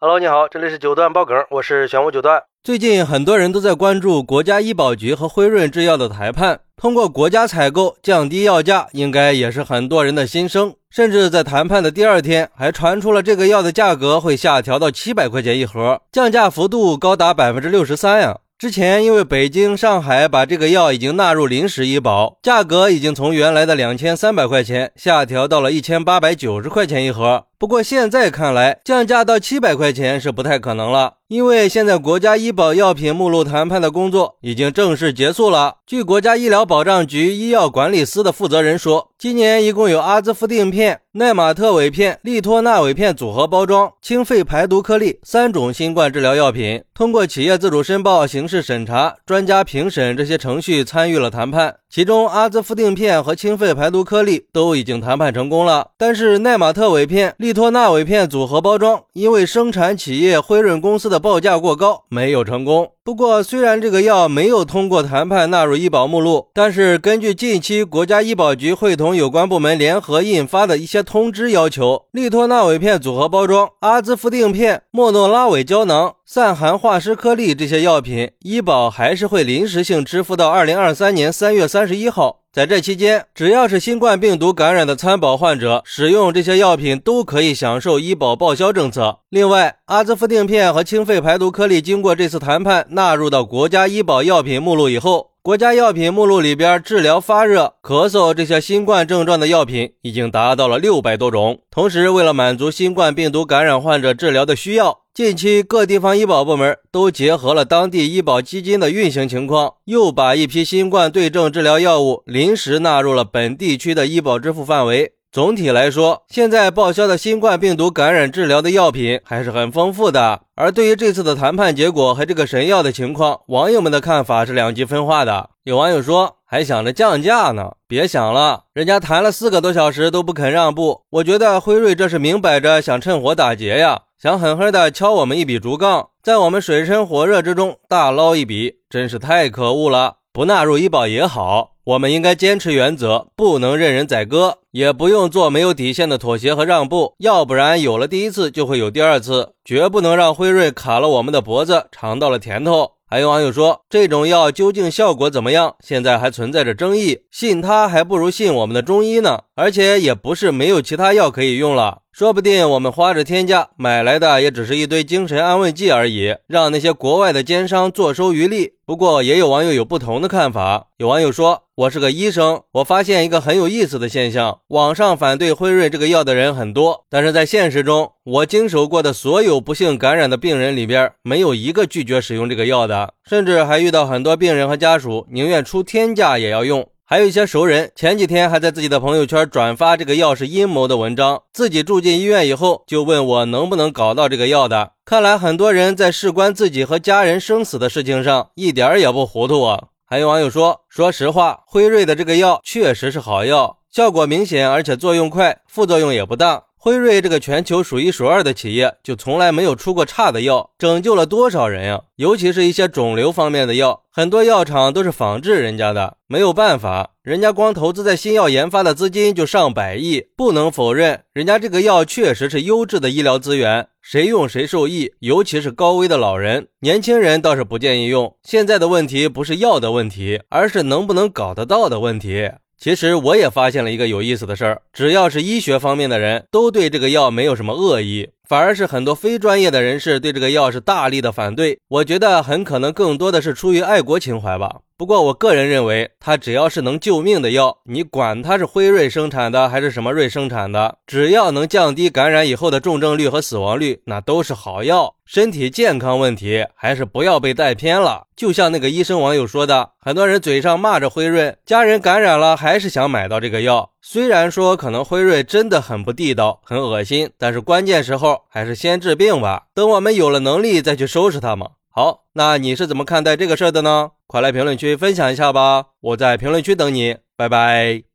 Hello，你好，这里是九段爆梗，我是玄武九段。最近很多人都在关注国家医保局和辉瑞制药的谈判，通过国家采购降低药价，应该也是很多人的心声。甚至在谈判的第二天，还传出了这个药的价格会下调到七百块钱一盒，降价幅度高达百分之六十三呀！之前因为北京、上海把这个药已经纳入临时医保，价格已经从原来的两千三百块钱下调到了一千八百九十块钱一盒。不过现在看来，降价到七百块钱是不太可能了，因为现在国家医保药品目录谈判的工作已经正式结束了。据国家医疗保障局医药管理司的负责人说，今年一共有阿兹夫定片、奈玛特韦片、利托那韦片组合包装、清肺排毒颗粒三种新冠治疗药品，通过企业自主申报、形式审查、专家评审这些程序参与了谈判。其中，阿兹夫定片和清肺排毒颗粒都已经谈判成功了，但是奈玛特韦片、利托纳韦片组合包装，因为生产企业辉润公司的报价过高，没有成功。不过，虽然这个药没有通过谈判纳入医保目录，但是根据近期国家医保局会同有关部门联合印发的一些通知要求，利托那韦片组合包装、阿兹夫定片、莫诺拉韦胶囊、散寒化湿颗粒这些药品，医保还是会临时性支付到二零二三年三月三十一号。在这期间，只要是新冠病毒感染的参保患者，使用这些药品都可以享受医保报销政策。另外，阿兹夫定片和清肺排毒颗粒经过这次谈判纳入到国家医保药品目录以后，国家药品目录里边治疗发热、咳嗽这些新冠症状的药品已经达到了六百多种。同时，为了满足新冠病毒感染患者治疗的需要。近期各地方医保部门都结合了当地医保基金的运行情况，又把一批新冠对症治疗药物临时纳入了本地区的医保支付范围。总体来说，现在报销的新冠病毒感染治疗的药品还是很丰富的。而对于这次的谈判结果和这个神药的情况，网友们的看法是两极分化的。有网友说，还想着降价呢，别想了，人家谈了四个多小时都不肯让步。我觉得辉瑞这是明摆着想趁火打劫呀。想狠狠的敲我们一笔竹杠，在我们水深火热之中大捞一笔，真是太可恶了！不纳入医保也好，我们应该坚持原则，不能任人宰割，也不用做没有底线的妥协和让步，要不然有了第一次就会有第二次，绝不能让辉瑞卡了我们的脖子，尝到了甜头。还有网友说，这种药究竟效果怎么样？现在还存在着争议，信它还不如信我们的中医呢。而且也不是没有其他药可以用了，说不定我们花着天价买来的也只是一堆精神安慰剂而已，让那些国外的奸商坐收渔利。不过也有网友有不同的看法，有网友说。我是个医生，我发现一个很有意思的现象：网上反对辉瑞这个药的人很多，但是在现实中，我经手过的所有不幸感染的病人里边，没有一个拒绝使用这个药的，甚至还遇到很多病人和家属宁愿出天价也要用。还有一些熟人，前几天还在自己的朋友圈转发这个药是阴谋的文章，自己住进医院以后就问我能不能搞到这个药的。看来很多人在事关自己和家人生死的事情上，一点儿也不糊涂啊。还有网友说：“说实话，辉瑞的这个药确实是好药，效果明显，而且作用快，副作用也不大。辉瑞这个全球数一数二的企业，就从来没有出过差的药，拯救了多少人呀！尤其是一些肿瘤方面的药，很多药厂都是仿制人家的，没有办法，人家光投资在新药研发的资金就上百亿。不能否认，人家这个药确实是优质的医疗资源。”谁用谁受益，尤其是高危的老人，年轻人倒是不建议用。现在的问题不是药的问题，而是能不能搞得到的问题。其实我也发现了一个有意思的事儿，只要是医学方面的人都对这个药没有什么恶意，反而是很多非专业的人士对这个药是大力的反对。我觉得很可能更多的是出于爱国情怀吧。不过，我个人认为，它只要是能救命的药，你管它是辉瑞生产的还是什么瑞生产的，只要能降低感染以后的重症率和死亡率，那都是好药。身体健康问题还是不要被带偏了。就像那个医生网友说的，很多人嘴上骂着辉瑞，家人感染了还是想买到这个药。虽然说可能辉瑞真的很不地道、很恶心，但是关键时候还是先治病吧。等我们有了能力再去收拾他们。好，那你是怎么看待这个事儿的呢？快来评论区分享一下吧，我在评论区等你，拜拜。